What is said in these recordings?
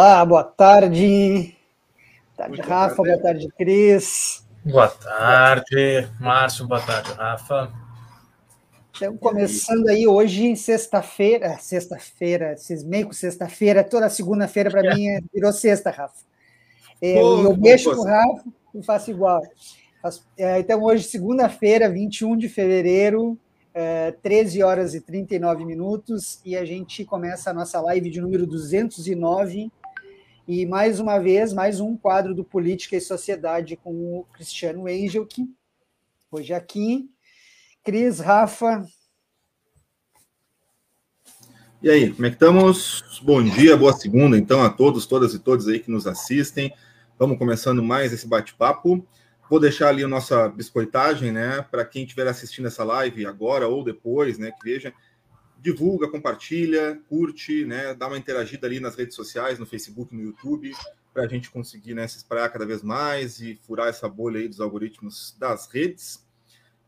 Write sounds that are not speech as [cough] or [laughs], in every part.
Olá, boa tarde. Boa tarde, Rafa. Tarde. Boa tarde, Cris. Boa tarde, Márcio. Boa tarde, Rafa. Estamos começando aí hoje, sexta-feira. Sexta-feira, meio com sexta-feira, toda segunda-feira para mim é, virou sexta, Rafa. É, Pô, eu mexo com o Rafa e faço igual. É, então, hoje, segunda-feira, 21 de fevereiro, 13 horas e 39 minutos, e a gente começa a nossa live de número 209. E mais uma vez, mais um quadro do Política e Sociedade com o Cristiano Engel, que hoje aqui. Cris, Rafa. E aí, como é que estamos? Bom dia, boa segunda, então, a todos, todas e todos aí que nos assistem. Vamos começando mais esse bate-papo. Vou deixar ali a nossa biscoitagem, né? Para quem estiver assistindo essa live agora ou depois, né? Que veja, divulga, compartilha, curte, né? Dá uma interagida ali nas redes sociais, no Facebook, no YouTube, para a gente conseguir né, se espalhar cada vez mais e furar essa bolha aí dos algoritmos das redes.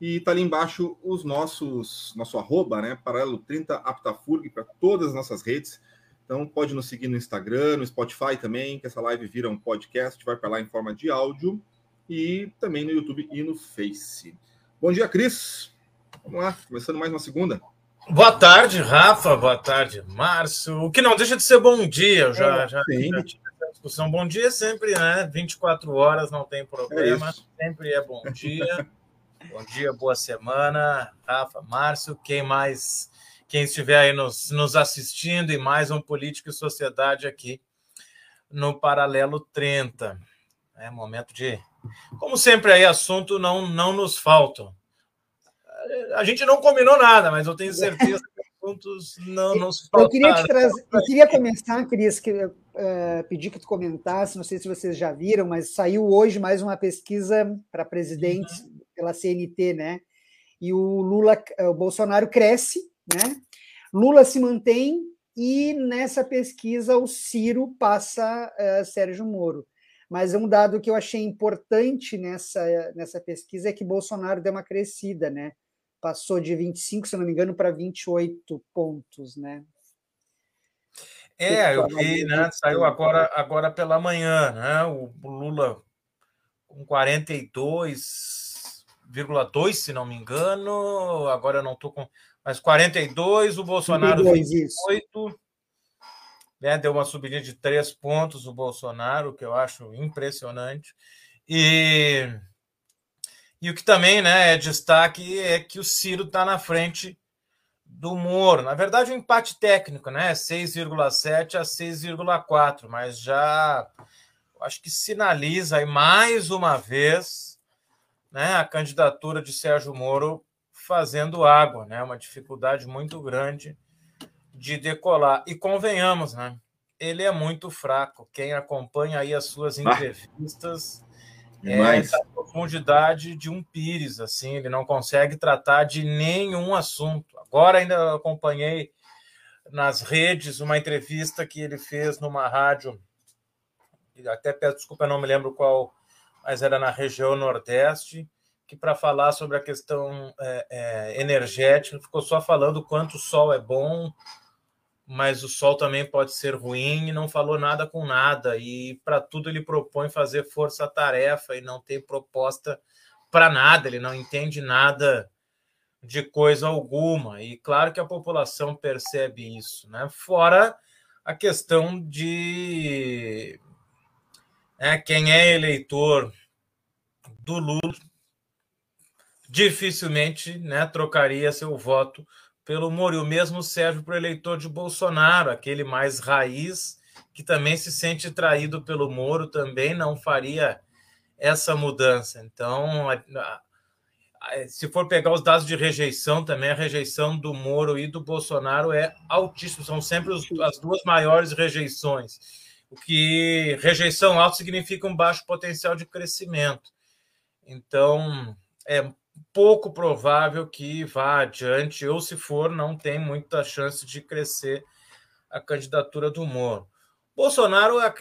E tá ali embaixo os nossos, nosso arroba, né? Paralelo 30 Aptafurg para todas as nossas redes. Então pode nos seguir no Instagram, no Spotify também, que essa live vira um podcast, vai para lá em forma de áudio e também no YouTube e no Face. Bom dia, Cris. Vamos lá, começando mais uma segunda. Boa tarde, Rafa. Boa tarde, Márcio. O que não deixa de ser bom dia. Eu já, é, já, já tive essa discussão. Bom dia sempre, né? 24 horas, não tem problema. É sempre é bom dia. bom dia, boa semana. Rafa, Márcio, quem mais? Quem estiver aí nos, nos assistindo e mais um Político e Sociedade aqui no Paralelo 30. É momento de como sempre, aí assunto não, não nos faltam. A gente não combinou nada, mas eu tenho certeza que assuntos não nos faltam. Eu queria te trazer, eu queria começar, Cris, que, uh, pedir que tu comentasse, não sei se vocês já viram, mas saiu hoje mais uma pesquisa para presidente uhum. pela CNT, né? E o Lula, o Bolsonaro cresce, né? Lula se mantém e nessa pesquisa o Ciro passa uh, Sérgio Moro. Mas um dado que eu achei importante nessa, nessa pesquisa é que Bolsonaro deu uma crescida, né? Passou de 25, se não me engano, para 28 pontos, né? É, eu vi, né? Saiu agora, agora pela manhã, né? O Lula com 42,2, se não me engano. Agora eu não estou com. Mas 42, o Bolsonaro 22, 28. Isso né? Deu uma subidinha de três pontos o Bolsonaro, que eu acho impressionante. E, e o que também né, é destaque é que o Ciro está na frente do Moro. Na verdade, um empate técnico, né? 6,7 a 6,4, mas já acho que sinaliza aí mais uma vez né, a candidatura de Sérgio Moro fazendo água, né? Uma dificuldade muito grande de decolar. E convenhamos, né? Ele é muito fraco. Quem acompanha aí as suas entrevistas ah, é da profundidade de um pires, assim, ele não consegue tratar de nenhum assunto. Agora ainda acompanhei nas redes uma entrevista que ele fez numa rádio, até peço desculpa, não me lembro qual, mas era na região Nordeste, que para falar sobre a questão é, é, energética ficou só falando quanto o sol é bom, mas o sol também pode ser ruim e não falou nada com nada. E para tudo ele propõe fazer força-tarefa e não tem proposta para nada, ele não entende nada de coisa alguma. E claro que a população percebe isso, né? Fora a questão de é, quem é eleitor do Lula dificilmente né, trocaria seu voto pelo Moro. E o mesmo serve para o eleitor de Bolsonaro, aquele mais raiz, que também se sente traído pelo Moro, também não faria essa mudança. Então, se for pegar os dados de rejeição, também a rejeição do Moro e do Bolsonaro é altíssima, são sempre os, as duas maiores rejeições. O que rejeição alta significa um baixo potencial de crescimento. Então, é pouco provável que vá adiante, ou se for, não tem muita chance de crescer a candidatura do Moro. Bolsonaro é,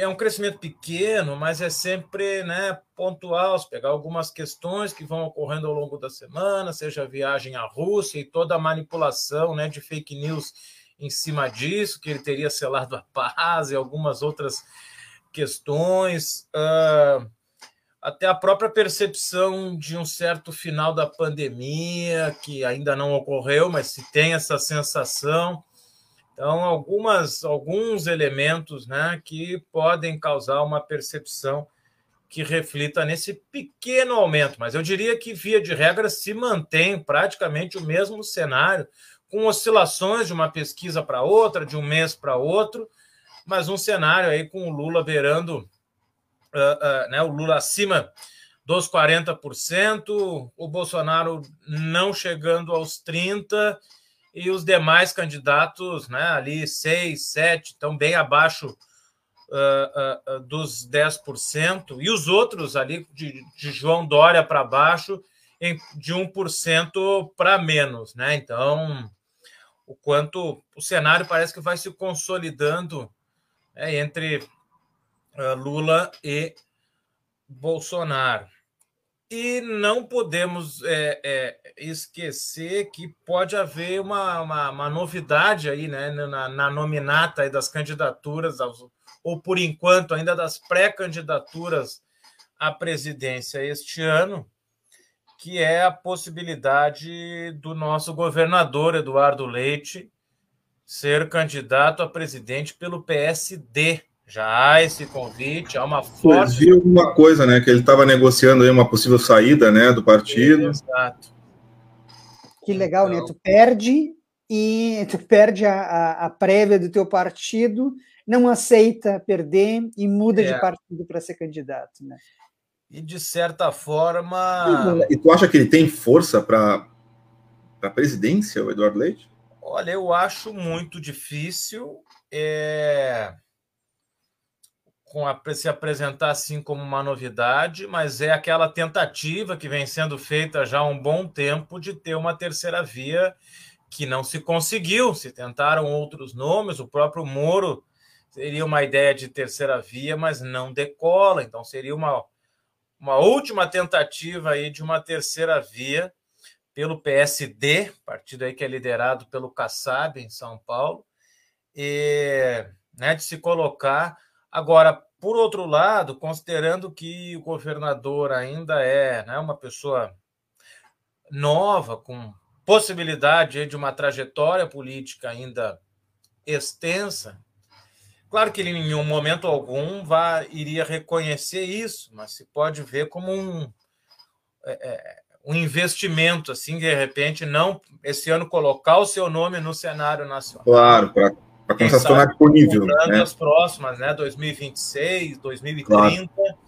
é um crescimento pequeno, mas é sempre né, pontual, se pegar algumas questões que vão ocorrendo ao longo da semana, seja a viagem à Rússia e toda a manipulação né, de fake news em cima disso, que ele teria selado a paz e algumas outras questões. Uh, até a própria percepção de um certo final da pandemia, que ainda não ocorreu, mas se tem essa sensação. Então, algumas, alguns elementos né, que podem causar uma percepção que reflita nesse pequeno aumento, mas eu diria que, via de regra, se mantém praticamente o mesmo cenário, com oscilações de uma pesquisa para outra, de um mês para outro, mas um cenário aí com o Lula beirando, uh, né, o Lula acima dos 40%, o Bolsonaro não chegando aos 30%, e os demais candidatos né, ali 6, 7, estão bem abaixo uh, uh, dos 10%, e os outros ali, de, de João Dória para baixo, em, de 1% para menos. Né? Então, o quanto o cenário parece que vai se consolidando né, entre Lula e Bolsonaro. E não podemos é, é, esquecer que pode haver uma, uma, uma novidade aí né, na, na nominata das candidaturas ou por enquanto ainda das pré-candidaturas à presidência este ano, que é a possibilidade do nosso governador Eduardo Leite ser candidato a presidente pelo PSD. Já há esse convite, há uma forte. Vi alguma coisa, né? Que ele estava negociando aí uma possível saída, né, do partido. Exato. Que legal, então... né? Tu perde e tu perde a, a, a prévia do teu partido não aceita perder e muda é. de partido para ser candidato, né? E de certa forma. E tu acha que ele tem força para a presidência, o Eduardo Leite? Olha, eu acho muito difícil é... com a, se apresentar assim como uma novidade, mas é aquela tentativa que vem sendo feita já há um bom tempo de ter uma terceira via que não se conseguiu. Se tentaram outros nomes, o próprio Moro seria uma ideia de terceira via, mas não decola. Então seria uma, uma última tentativa aí de uma terceira via pelo PSD, partido aí que é liderado pelo Kassab em São Paulo, e né, de se colocar agora. Por outro lado, considerando que o governador ainda é né, uma pessoa nova, com possibilidade de uma trajetória política ainda extensa, Claro que ele em um momento algum vai, iria reconhecer isso, mas se pode ver como um, é, é um investimento, assim, de repente, não esse ano colocar o seu nome no cenário nacional. Claro, para começar a se tornar disponível. Né? as próximas, né? 2026, 2030, claro.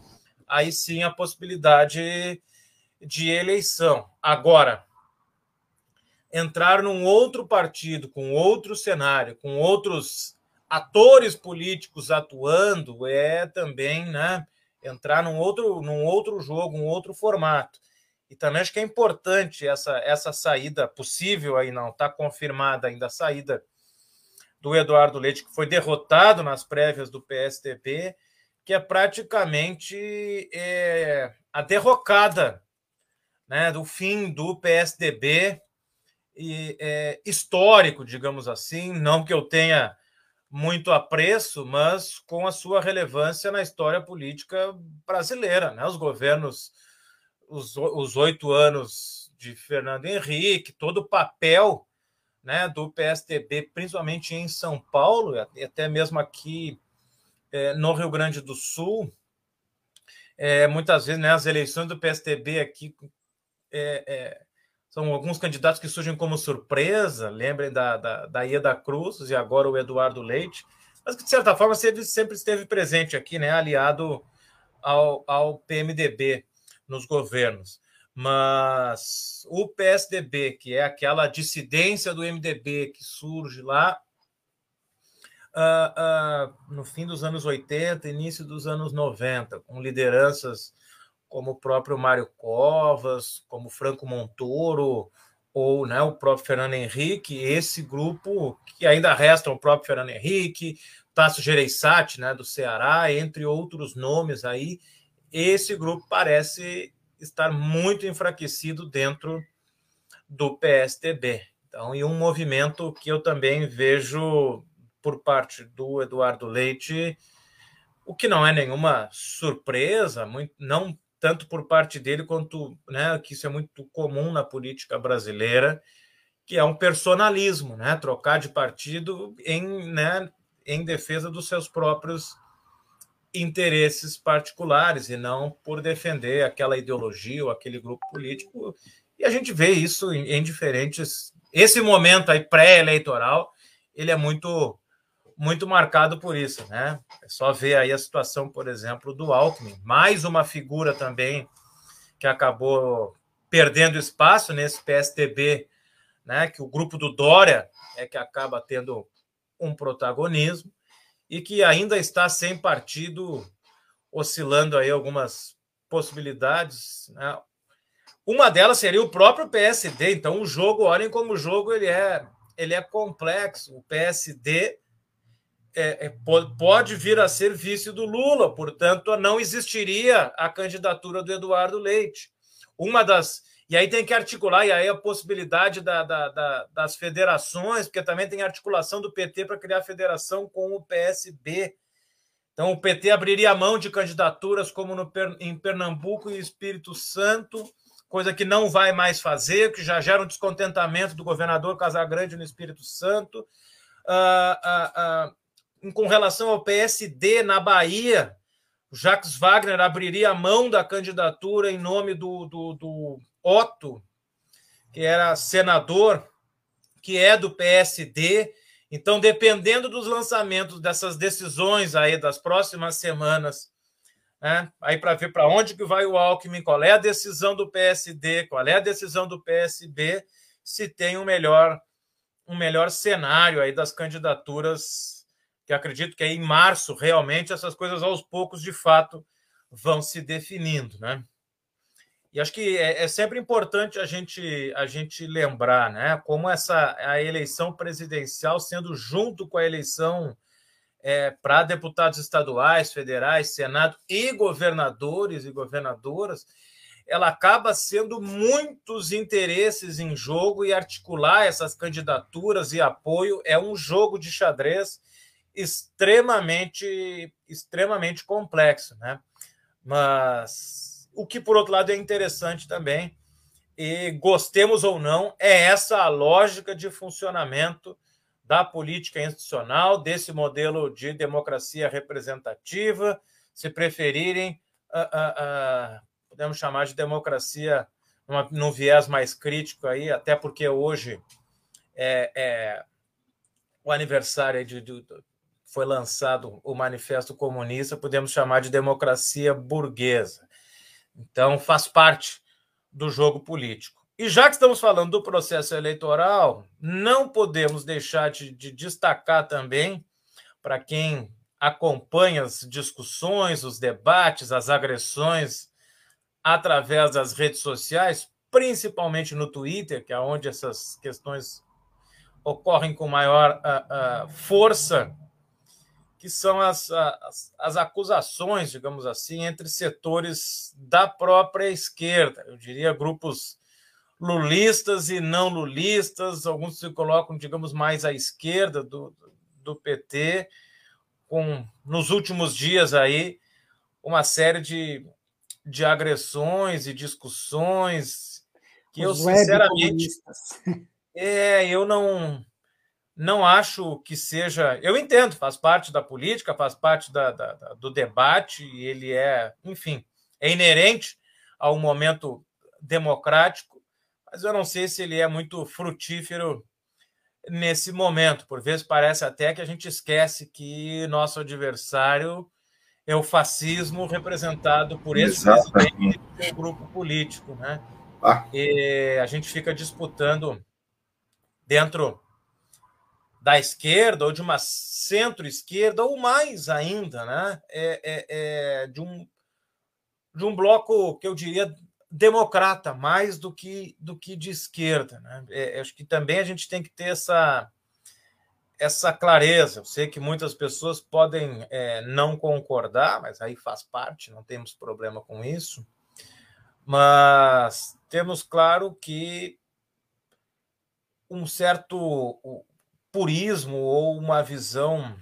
aí sim a possibilidade de eleição. Agora, entrar num outro partido, com outro cenário, com outros atores políticos atuando é também né, entrar num outro, num outro jogo, um outro formato. E também acho que é importante essa, essa saída possível aí, não está confirmada ainda a saída do Eduardo Leite, que foi derrotado nas prévias do PSDB, que é praticamente é, a derrocada né, do fim do PSDB e, é, histórico, digamos assim. Não que eu tenha muito apreço, mas com a sua relevância na história política brasileira. Né? Os governos, os, os oito anos de Fernando Henrique, todo o papel né, do PSDB, principalmente em São Paulo, e até mesmo aqui é, no Rio Grande do Sul, é, muitas vezes né, as eleições do PSDB aqui é, é são alguns candidatos que surgem como surpresa, lembrem da, da, da Ieda Cruz e agora o Eduardo Leite, mas que de certa forma sempre, sempre esteve presente aqui, né, aliado ao, ao PMDB nos governos. Mas o PSDB, que é aquela dissidência do MDB que surge lá uh, uh, no fim dos anos 80, início dos anos 90, com lideranças como o próprio Mário Covas, como Franco Montoro, ou né, o próprio Fernando Henrique, esse grupo que ainda resta o próprio Fernando Henrique, Tasso Gereissati, né, do Ceará, entre outros nomes aí, esse grupo parece estar muito enfraquecido dentro do PSDB. Então, e um movimento que eu também vejo por parte do Eduardo Leite, o que não é nenhuma surpresa, muito, não tanto por parte dele quanto, né, que isso é muito comum na política brasileira, que é um personalismo, né, trocar de partido em, né, em defesa dos seus próprios interesses particulares e não por defender aquela ideologia ou aquele grupo político. E a gente vê isso em, diferentes. Esse momento aí pré-eleitoral, ele é muito muito marcado por isso, né? É só ver aí a situação, por exemplo, do Alckmin, mais uma figura também que acabou perdendo espaço nesse PSDB, né? Que o grupo do Dória é que acaba tendo um protagonismo e que ainda está sem partido, oscilando aí algumas possibilidades. Né? Uma delas seria o próprio PSD. Então, o jogo, olhem como o jogo ele é, ele é complexo. O PSD é, é, pode vir a ser vice do Lula, portanto, não existiria a candidatura do Eduardo Leite. Uma das e aí tem que articular, e aí a possibilidade da, da, da, das federações, porque também tem articulação do PT para criar federação com o PSB. Então, o PT abriria mão de candidaturas como no, em Pernambuco e Espírito Santo, coisa que não vai mais fazer, que já gera um descontentamento do governador Casagrande no Espírito Santo. Ah, ah, ah, com relação ao PSD na Bahia, Jacques Wagner abriria mão da candidatura em nome do, do, do Otto, que era senador, que é do PSD. Então, dependendo dos lançamentos dessas decisões aí das próximas semanas, né, aí para ver para onde que vai o Alckmin, qual é a decisão do PSD, qual é a decisão do PSB, se tem um melhor um melhor cenário aí das candidaturas, que acredito que aí em março realmente essas coisas aos poucos de fato vão se definindo, né? E acho que é, é, sempre importante a gente, a gente lembrar, né? Como essa a eleição presidencial sendo junto com a eleição é, para deputados estaduais, federais, senado e governadores e governadoras, ela acaba sendo muitos interesses em jogo e articular essas candidaturas e apoio é um jogo de xadrez extremamente extremamente complexo, né? Mas o que, por outro lado, é interessante também, e gostemos ou não, é essa a lógica de funcionamento da política institucional, desse modelo de democracia representativa, se preferirem, uh, uh, uh, podemos chamar de democracia numa, num viés mais crítico aí, até porque hoje é, é o aniversário de, de, foi lançado o Manifesto Comunista, podemos chamar de democracia burguesa. Então, faz parte do jogo político. E já que estamos falando do processo eleitoral, não podemos deixar de, de destacar também, para quem acompanha as discussões, os debates, as agressões através das redes sociais, principalmente no Twitter, que é onde essas questões ocorrem com maior uh, uh, força que são as, as, as, acusações, digamos assim, entre setores da própria esquerda. Eu diria grupos lulistas e não lulistas, alguns se colocam, digamos, mais à esquerda do, do PT, com, nos últimos dias aí, uma série de, de agressões e discussões que Os eu, sinceramente... É, eu não não acho que seja. Eu entendo, faz parte da política, faz parte da, da, da, do debate, ele é, enfim, é inerente ao momento democrático, mas eu não sei se ele é muito frutífero nesse momento. Por vezes parece até que a gente esquece que nosso adversário é o fascismo representado por esse presidente do grupo político, né? Ah. E a gente fica disputando dentro da esquerda ou de uma centro-esquerda ou mais ainda, né? É, é, é, de, um, de um bloco que eu diria democrata mais do que do que de esquerda, né? É, acho que também a gente tem que ter essa essa clareza. Eu sei que muitas pessoas podem é, não concordar, mas aí faz parte, não temos problema com isso. Mas temos claro que um certo purismo ou uma visão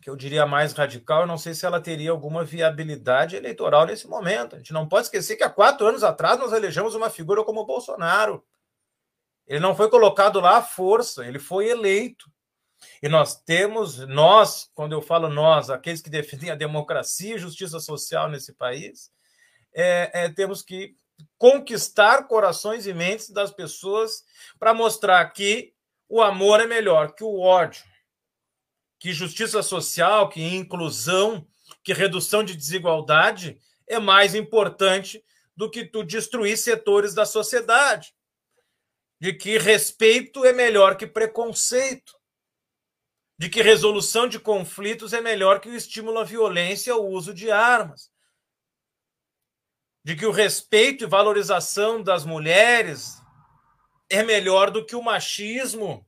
que eu diria mais radical, eu não sei se ela teria alguma viabilidade eleitoral nesse momento. A gente não pode esquecer que há quatro anos atrás nós elegemos uma figura como o Bolsonaro. Ele não foi colocado lá à força, ele foi eleito. E nós temos, nós, quando eu falo nós, aqueles que defendem a democracia e justiça social nesse país, é, é, temos que conquistar corações e mentes das pessoas para mostrar que o amor é melhor que o ódio, que justiça social, que inclusão, que redução de desigualdade é mais importante do que tu destruir setores da sociedade. De que respeito é melhor que preconceito. De que resolução de conflitos é melhor que o estímulo à violência ao uso de armas. De que o respeito e valorização das mulheres é melhor do que o machismo,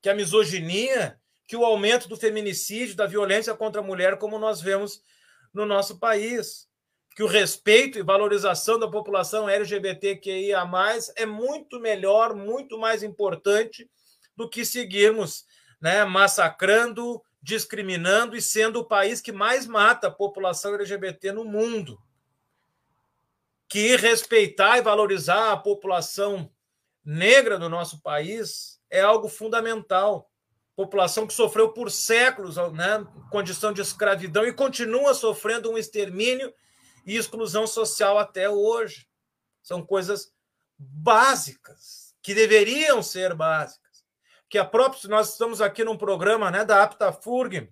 que a misoginia que o aumento do feminicídio, da violência contra a mulher, como nós vemos no nosso país. Que o respeito e valorização da população LGBTQIA, é muito melhor, muito mais importante do que seguirmos né, massacrando, discriminando e sendo o país que mais mata a população LGBT no mundo. Que respeitar e valorizar a população negra do nosso país é algo fundamental população que sofreu por séculos né, condição de escravidão e continua sofrendo um extermínio e exclusão social até hoje. São coisas básicas, que deveriam ser básicas. Que a própria, nós estamos aqui num programa né, da AptaFurg,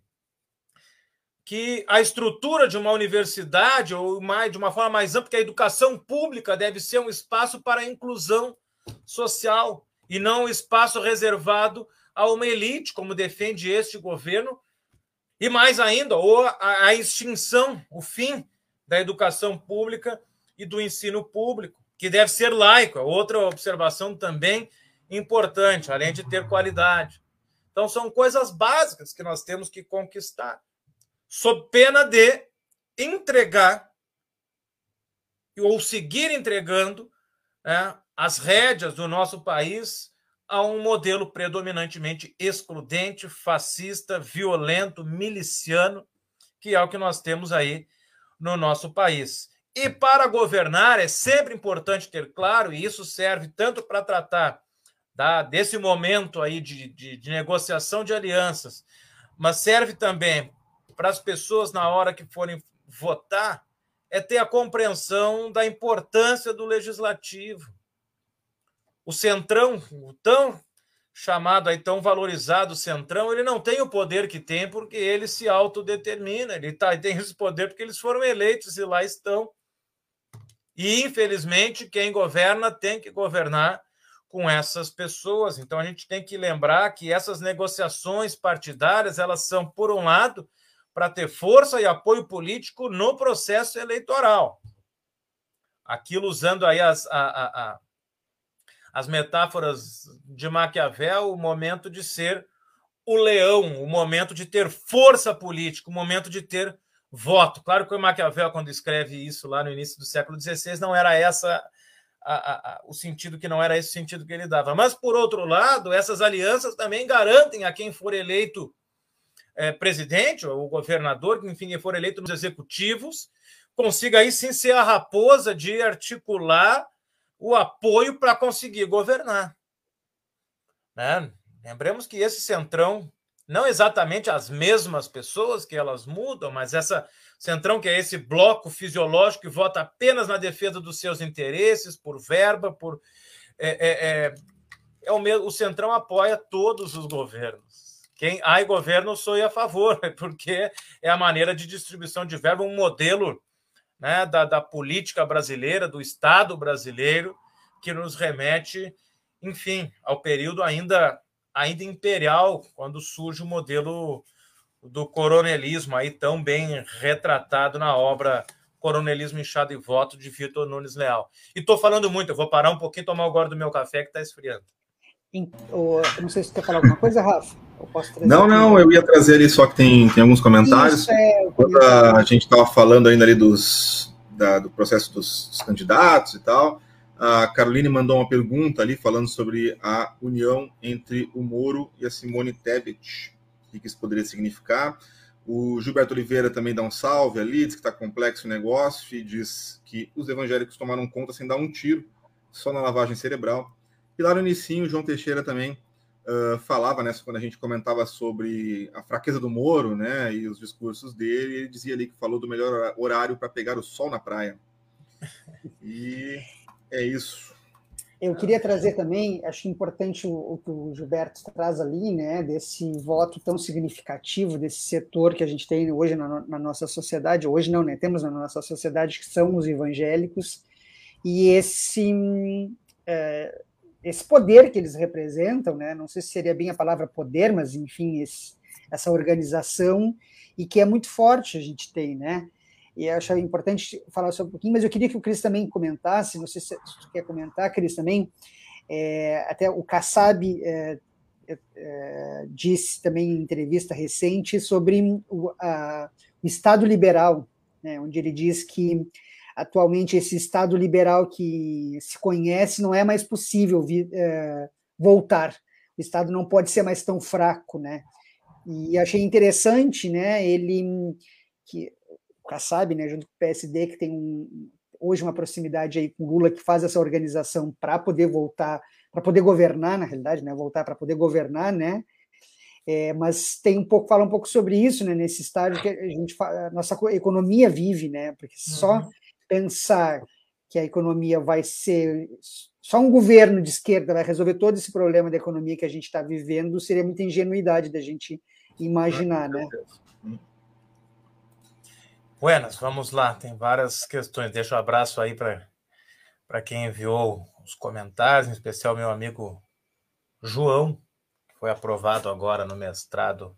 que a estrutura de uma universidade, ou mais, de uma forma mais ampla, que a educação pública deve ser um espaço para a inclusão social e não um espaço reservado a uma elite, como defende este governo, e mais ainda, ou a, extinção, o fim da educação pública e do ensino público, que deve ser laico. É outra observação também importante, além de ter qualidade. Então, são coisas básicas que nós temos que conquistar, sob pena de entregar ou seguir entregando né, as rédeas do nosso país a um modelo predominantemente excludente, fascista, violento, miliciano, que é o que nós temos aí no nosso país. E para governar é sempre importante ter claro, e isso serve tanto para tratar da, desse momento aí de, de, de negociação de alianças, mas serve também para as pessoas na hora que forem votar, é ter a compreensão da importância do legislativo o Centrão, o tão chamado aí, tão valorizado Centrão, ele não tem o poder que tem porque ele se autodetermina, ele tá, tem esse poder porque eles foram eleitos e lá estão. E, infelizmente, quem governa tem que governar com essas pessoas. Então, a gente tem que lembrar que essas negociações partidárias, elas são, por um lado, para ter força e apoio político no processo eleitoral. Aquilo usando aí as, a, a, a as metáforas de Maquiavel, o momento de ser o leão, o momento de ter força política, o momento de ter voto. Claro que o Maquiavel, quando escreve isso lá no início do século XVI, não era essa a, a, a, o sentido que não era esse sentido que ele dava. Mas, por outro lado, essas alianças também garantem a quem for eleito é, presidente ou governador, enfim, quem for eleito nos executivos, consiga aí sim ser a raposa de articular o apoio para conseguir governar. Né? Lembremos que esse centrão, não exatamente as mesmas pessoas que elas mudam, mas essa centrão que é esse bloco fisiológico que vota apenas na defesa dos seus interesses, por verba, por é, é, é, é o, mesmo, o centrão apoia todos os governos. Quem há governo sou a favor, [laughs] porque é a maneira de distribuição de verba, um modelo né, da, da política brasileira, do Estado brasileiro, que nos remete, enfim, ao período ainda, ainda imperial, quando surge o modelo do coronelismo, aí tão bem retratado na obra Coronelismo Inchado e Voto, de Vitor Nunes Leal. E estou falando muito, eu vou parar um pouquinho tomar agora do meu café que está esfriando. Eu não sei se você quer falar alguma coisa, Rafa. não, não, eu ia trazer ali só que tem, tem alguns comentários. Isso, é, Quando a gente estava falando ainda ali dos, da, do processo dos, dos, candidatos e tal, A Caroline mandou uma pergunta ali falando sobre a união entre o Moro e a Simone Tebet. O que isso poderia significar? O Gilberto Oliveira também dá um salve ali, diz que está complexo o negócio e diz que os evangélicos tomaram conta sem dar um tiro, só na lavagem cerebral. E lá no início, o João Teixeira também uh, falava, né, quando a gente comentava sobre a fraqueza do Moro, né, e os discursos dele, ele dizia ali que falou do melhor horário para pegar o sol na praia. E é isso. Eu queria trazer também, acho importante o, o, que o Gilberto traz ali, né, desse voto tão significativo desse setor que a gente tem hoje na, na, nossa sociedade, hoje não, né, temos na nossa sociedade que são os evangélicos, e esse, é, esse poder que eles representam, né, não sei se seria bem a palavra poder, mas enfim, esse, essa organização, e que é muito forte a gente tem, né, e acho importante falar sobre um pouquinho, mas eu queria que o Cris também comentasse, não sei se você quer comentar, Cris, também, é, até o Kassab é, é, é, disse também em entrevista recente sobre o, a, o Estado liberal, né, onde ele diz que atualmente esse Estado liberal que se conhece não é mais possível é, voltar, o Estado não pode ser mais tão fraco, né, e achei interessante, né, ele que Kassab, né, junto com o PSD, que tem um, hoje uma proximidade aí com Lula, que faz essa organização para poder voltar, para poder governar, na realidade, né, voltar para poder governar, né, é, mas tem um pouco, fala um pouco sobre isso, né, nesse estágio que a gente nossa economia vive, né, porque só uhum. Pensar que a economia vai ser só um governo de esquerda vai resolver todo esse problema da economia que a gente está vivendo seria muita ingenuidade da gente imaginar, né? Buenas, vamos lá. Tem várias questões. Deixa um abraço aí para quem enviou os comentários, em especial meu amigo João, que foi aprovado agora no mestrado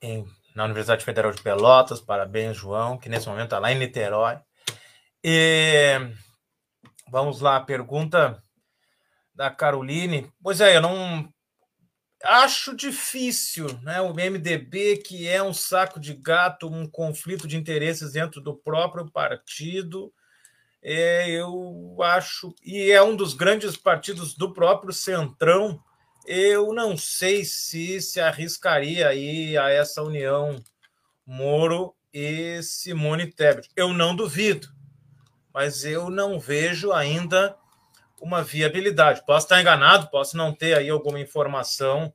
em, na Universidade Federal de Pelotas. Parabéns, João, que nesse momento está lá em Niterói. E vamos lá, pergunta da Caroline. Pois é, eu não Acho difícil, né? O MDB, que é um saco de gato, um conflito de interesses dentro do próprio partido, é, eu acho, e é um dos grandes partidos do próprio Centrão, eu não sei se se arriscaria aí a essa união Moro e Simone Tebet. Eu não duvido, mas eu não vejo ainda uma viabilidade. Posso estar enganado, posso não ter aí alguma informação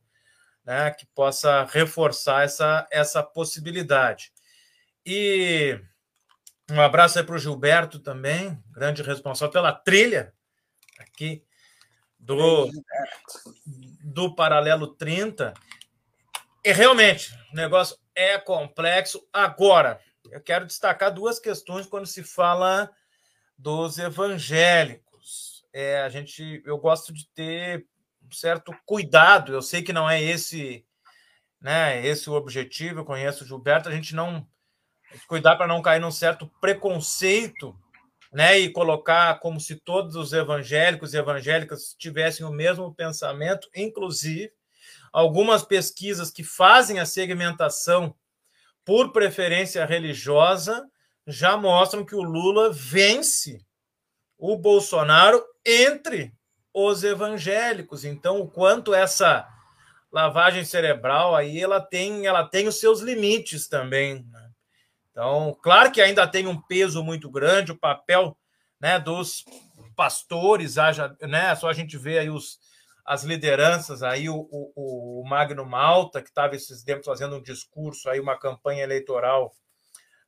né, que possa reforçar essa, essa possibilidade. E um abraço aí para o Gilberto também, grande responsável pela trilha aqui do, do Paralelo 30. E realmente, o negócio é complexo. Agora, eu quero destacar duas questões quando se fala dos evangélicos é, a gente, eu gosto de ter um certo cuidado. Eu sei que não é esse, né, esse o objetivo. Eu conheço o Gilberto. A gente não cuidar para não cair num certo preconceito, né, e colocar como se todos os evangélicos e evangélicas tivessem o mesmo pensamento, inclusive algumas pesquisas que fazem a segmentação por preferência religiosa já mostram que o Lula vence o Bolsonaro entre os evangélicos. Então, o quanto essa lavagem cerebral aí ela tem, ela tem os seus limites também. Né? Então, claro que ainda tem um peso muito grande o papel né, dos pastores, haja, né, só a gente vê aí os, as lideranças aí, o, o, o Magno Malta, que estava esses tempos fazendo um discurso aí, uma campanha eleitoral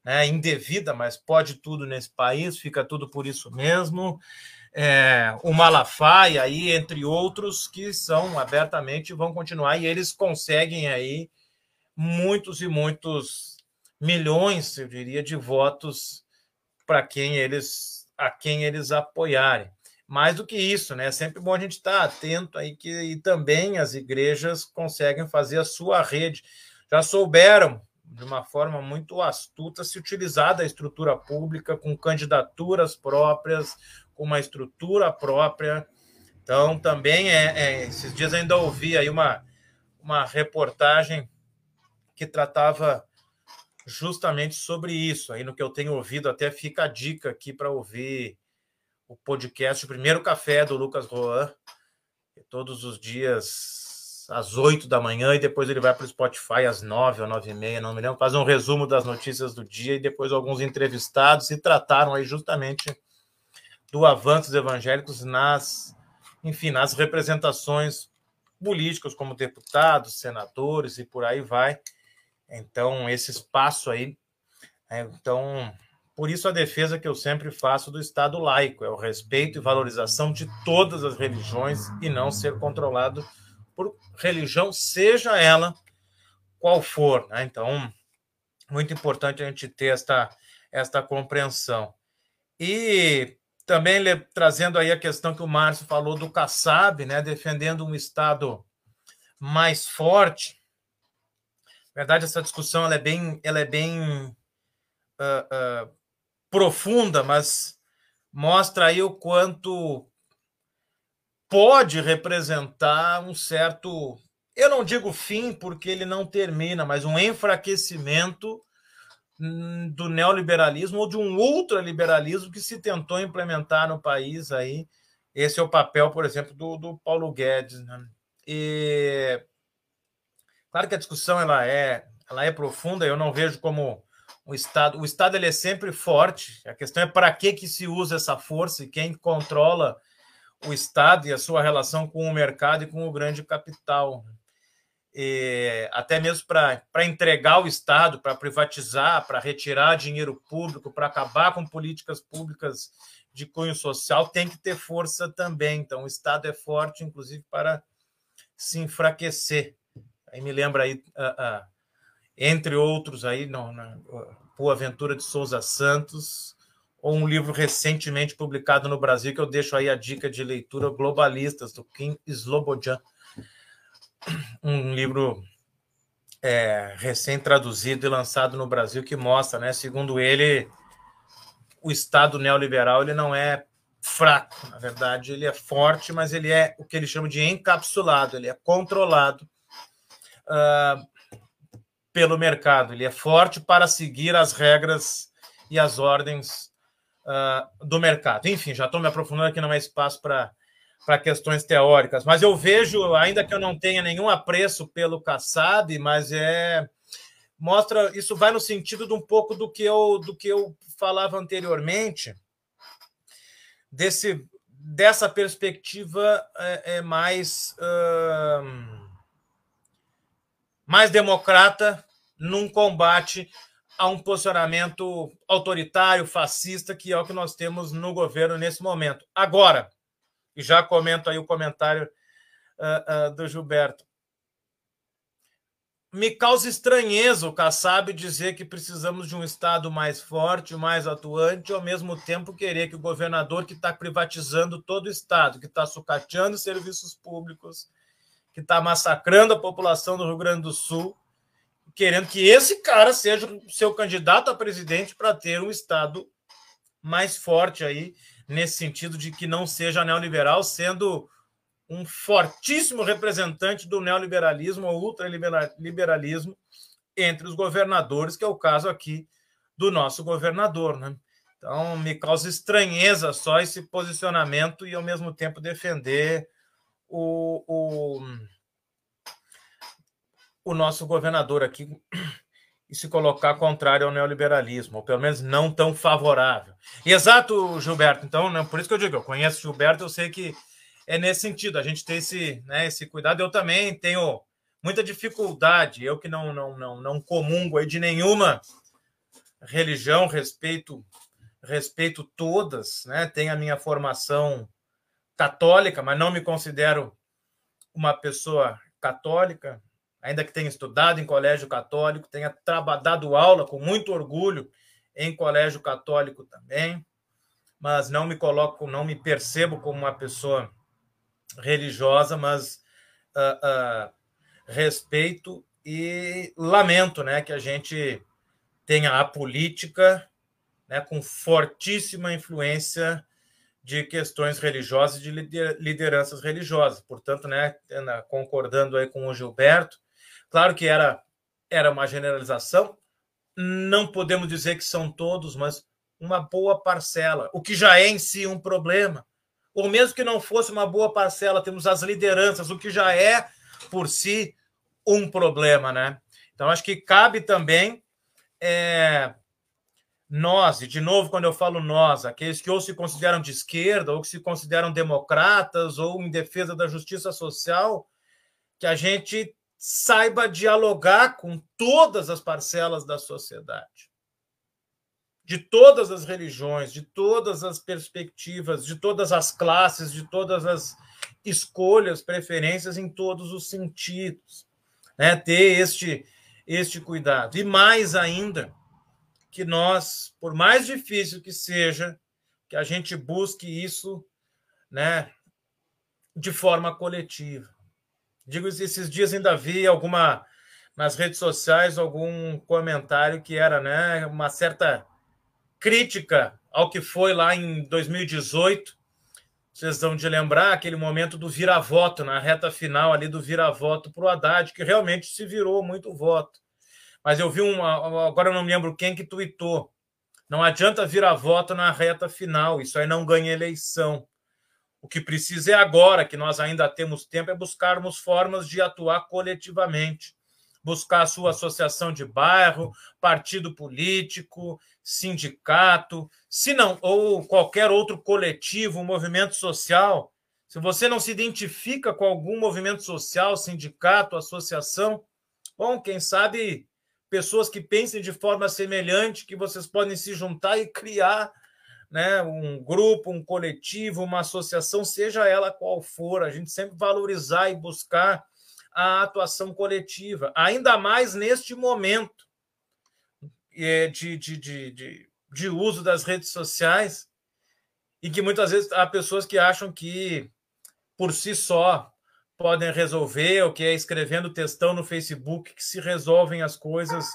né, indevida, mas pode tudo nesse país, fica tudo por isso mesmo é, o Malafaia, aí, entre outros, que são abertamente vão continuar e eles conseguem aí muitos e muitos milhões, eu diria, de votos para quem eles a quem eles apoiarem. Mais do que isso, né? É sempre bom a gente estar tá atento aí que e também as igrejas conseguem fazer a sua rede. Já souberam de uma forma muito astuta se utilizar da estrutura pública com candidaturas próprias, com uma estrutura própria. Então, também é, é, esses dias ainda ouvi aí uma, uma reportagem que tratava justamente sobre isso. Aí no que eu tenho ouvido, até fica a dica aqui para ouvir o podcast, o primeiro café do Lucas Roan, todos os dias às 8 da manhã, e depois ele vai para o Spotify às 9 ou 9 e meia, não me lembro, faz um resumo das notícias do dia, e depois alguns entrevistados se trataram aí justamente do avanço dos evangélicos nas, enfim, nas representações políticas, como deputados, senadores e por aí vai. Então, esse espaço aí. É, então, por isso a defesa que eu sempre faço do Estado laico é o respeito e valorização de todas as religiões e não ser controlado por religião, seja ela qual for. Né? Então, muito importante a gente ter esta, esta compreensão. E também trazendo aí a questão que o Márcio falou do Kassab, né, defendendo um Estado mais forte. Na verdade, essa discussão ela é bem, ela é bem uh, uh, profunda, mas mostra aí o quanto pode representar um certo, eu não digo fim porque ele não termina, mas um enfraquecimento hum, do neoliberalismo ou de um ultraliberalismo que se tentou implementar no país aí. Esse é o papel, por exemplo, do, do Paulo Guedes. Né? E claro que a discussão ela é, ela é profunda. Eu não vejo como o Estado, o Estado ele é sempre forte. A questão é para que, que se usa essa força e quem controla o Estado e a sua relação com o mercado e com o grande capital. E até mesmo para entregar o Estado, para privatizar, para retirar dinheiro público, para acabar com políticas públicas de cunho social, tem que ter força também. Então, o Estado é forte, inclusive, para se enfraquecer. Aí me lembra aí uh, uh, entre outros aí, não, na, por Aventura de Souza Santos, ou um livro recentemente publicado no Brasil, que eu deixo aí a dica de leitura, Globalistas, do Kim Slobodjan. Um livro é, recém-traduzido e lançado no Brasil, que mostra, né, segundo ele, o Estado neoliberal ele não é fraco, na verdade, ele é forte, mas ele é o que ele chama de encapsulado, ele é controlado uh, pelo mercado. Ele é forte para seguir as regras e as ordens uh, do mercado. Enfim, já estou me aprofundando aqui, não é espaço para para questões teóricas, mas eu vejo, ainda que eu não tenha nenhum apreço pelo Kassab, mas é mostra isso vai no sentido de um pouco do que eu do que eu falava anteriormente desse dessa perspectiva é, é mais uh, mais democrata num combate a um posicionamento autoritário, fascista, que é o que nós temos no governo nesse momento. Agora, e já comento aí o comentário uh, uh, do Gilberto, me causa estranheza o Kassab dizer que precisamos de um Estado mais forte, mais atuante, ao mesmo tempo querer que o governador que está privatizando todo o Estado, que está sucateando serviços públicos, que está massacrando a população do Rio Grande do Sul, querendo que esse cara seja o seu candidato a presidente para ter um Estado mais forte aí, nesse sentido de que não seja neoliberal, sendo um fortíssimo representante do neoliberalismo ou ultraliberalismo entre os governadores, que é o caso aqui do nosso governador. Né? Então, me causa estranheza só esse posicionamento e, ao mesmo tempo, defender o, o, o nosso governador aqui e se colocar contrário ao neoliberalismo, ou pelo menos não tão favorável. Exato, Gilberto. Então, né, por isso que eu digo, eu conheço o Gilberto, eu sei que é nesse sentido, a gente tem esse, né, esse cuidado. Eu também tenho muita dificuldade, eu que não, não, não, não comungo aí de nenhuma religião, respeito respeito todas, né? Tenho a minha formação católica, mas não me considero uma pessoa católica, ainda que tenha estudado em colégio católico, tenha dado aula com muito orgulho em colégio católico também, mas não me coloco, não me percebo como uma pessoa religiosa, mas uh, uh, respeito e lamento né, que a gente tenha a política né, com fortíssima influência de questões religiosas de lideranças religiosas. Portanto, né, concordando aí com o Gilberto, claro que era, era uma generalização, não podemos dizer que são todos, mas uma boa parcela, o que já é em si um problema. Ou mesmo que não fosse uma boa parcela, temos as lideranças, o que já é por si um problema, né? Então acho que cabe também é, nós, e de novo, quando eu falo nós, aqueles que ou se consideram de esquerda, ou que se consideram democratas, ou em defesa da justiça social, que a gente saiba dialogar com todas as parcelas da sociedade, de todas as religiões, de todas as perspectivas, de todas as classes, de todas as escolhas, preferências em todos os sentidos, né? Ter este este cuidado e mais ainda que nós, por mais difícil que seja, que a gente busque isso, né, de forma coletiva. Digo, esses dias ainda vi alguma nas redes sociais algum comentário que era, né, uma certa crítica ao que foi lá em 2018. Vocês vão de lembrar aquele momento do vira-voto, na reta final ali do vira-voto para o Haddad, que realmente se virou muito voto. Mas eu vi um, agora eu não me lembro quem que tuitou. Não adianta virar voto na reta final, isso aí não ganha eleição. O que precisa é agora, que nós ainda temos tempo, é buscarmos formas de atuar coletivamente. Buscar a sua associação de bairro, partido político, sindicato, se não, ou qualquer outro coletivo, movimento social. Se você não se identifica com algum movimento social, sindicato, associação, bom, quem sabe pessoas que pensem de forma semelhante, que vocês podem se juntar e criar né, um grupo, um coletivo, uma associação, seja ela qual for, a gente sempre valorizar e buscar a atuação coletiva, ainda mais neste momento é, de, de, de, de, de uso das redes sociais, e que muitas vezes há pessoas que acham que por si só podem resolver, ou que é escrevendo textão no Facebook que se resolvem as coisas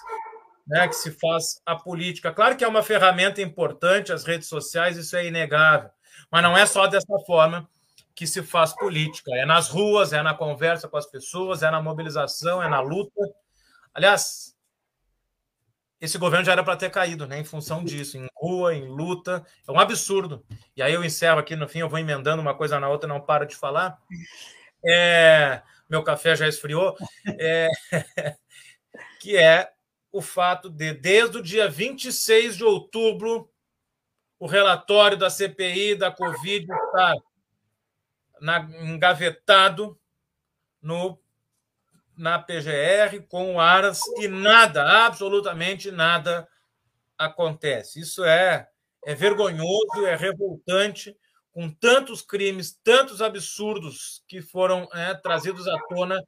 né, que se faz a política. Claro que é uma ferramenta importante, as redes sociais, isso é inegável, mas não é só dessa forma que se faz política. É nas ruas, é na conversa com as pessoas, é na mobilização, é na luta. Aliás, esse governo já era para ter caído, né? Em função disso, em rua, em luta, é um absurdo. E aí eu encerro aqui no fim, eu vou emendando uma coisa na outra, não para de falar. É, meu café já esfriou. É, [laughs] que é o fato de, desde o dia 26 de outubro, o relatório da CPI da Covid estar na, engavetado no, na PGR com o Aras e nada, absolutamente nada acontece. Isso é, é vergonhoso, é revoltante, com tantos crimes, tantos absurdos que foram é, trazidos à tona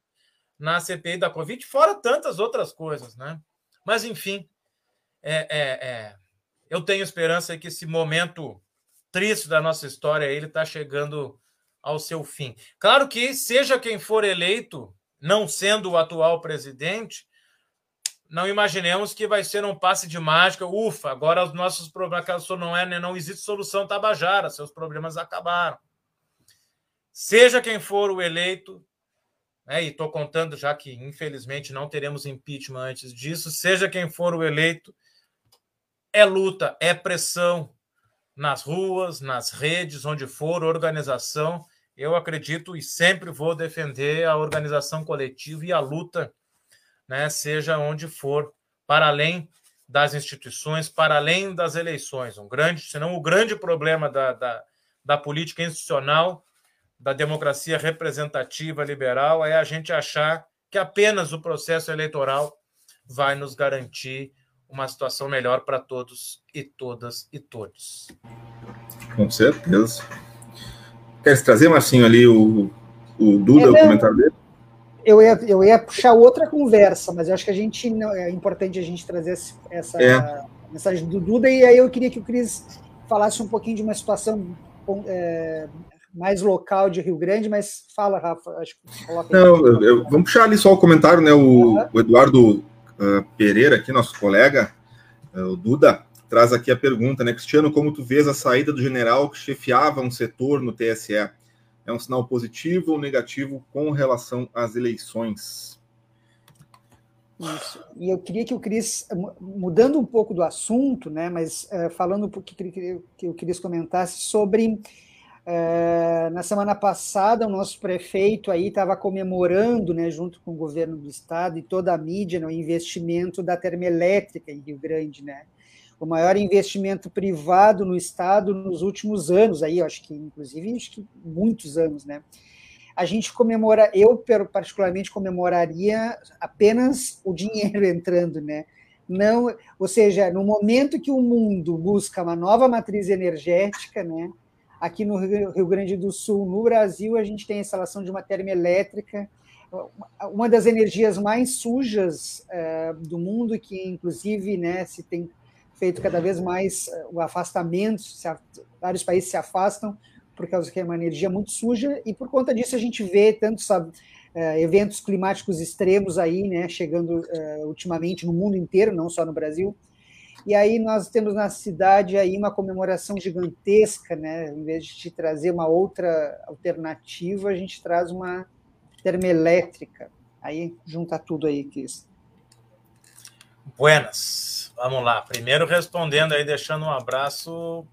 na CPI da Covid, fora tantas outras coisas, né? Mas, enfim, é, é, é, eu tenho esperança que esse momento triste da nossa história ele está chegando ao seu fim. Claro que, seja quem for eleito, não sendo o atual presidente, não imaginemos que vai ser um passe de mágica. Ufa, agora os nossos problemas não é, não existe solução tabajara, seus problemas acabaram. Seja quem for o eleito, né, e estou contando já que, infelizmente, não teremos impeachment antes disso, seja quem for o eleito, é luta, é pressão nas ruas, nas redes, onde for, organização. Eu acredito e sempre vou defender a organização coletiva e a luta, né, seja onde for, para além das instituições, para além das eleições. Um grande, senão o grande problema da, da, da política institucional da democracia representativa liberal é a gente achar que apenas o processo eleitoral vai nos garantir uma situação melhor para todos e todas e todos. Com certeza. Quer trazer, Marcinho, ali o, o Duda, é, o comentário dele? Eu ia, eu ia puxar outra conversa, mas eu acho que a gente é importante a gente trazer essa é. mensagem do Duda, e aí eu queria que o Cris falasse um pouquinho de uma situação é, mais local de Rio Grande, mas fala, Rafa. Acho que coloca Não, eu, eu, vamos puxar ali só o comentário, né? O, uhum. o Eduardo uh, Pereira, aqui, nosso colega, uh, o Duda, traz aqui a pergunta, né? Cristiano, como tu vês a saída do general que chefiava um setor no TSE? É um sinal positivo ou negativo com relação às eleições? Isso. E eu queria que o Cris, mudando um pouco do assunto, né, mas uh, falando um pouco que, que o Cris comentasse sobre. Uh, na semana passada, o nosso prefeito aí estava comemorando, né, junto com o governo do estado e toda a mídia, né, o investimento da termoelétrica em Rio Grande, né? O maior investimento privado no estado nos últimos anos, aí, acho que, inclusive, acho que muitos anos, né? a gente comemora, eu particularmente comemoraria apenas o dinheiro [laughs] entrando, né? Não, ou seja, no momento que o mundo busca uma nova matriz energética, né? Aqui no Rio Grande do Sul, no Brasil, a gente tem a instalação de uma termoelétrica, uma das energias mais sujas uh, do mundo, que inclusive, né, se tem feito cada vez mais uh, o afastamento, vários países se afastam por causa que é uma energia muito suja, e por conta disso a gente vê tantos uh, eventos climáticos extremos aí, né, chegando ultimamente no mundo inteiro, não só no Brasil. E aí nós temos na cidade aí uma comemoração gigantesca, né? Em vez de trazer uma outra alternativa, a gente traz uma termoelétrica. Aí junta tudo aí, Cris. Buenas. Vamos lá. Primeiro respondendo aí, deixando um abraço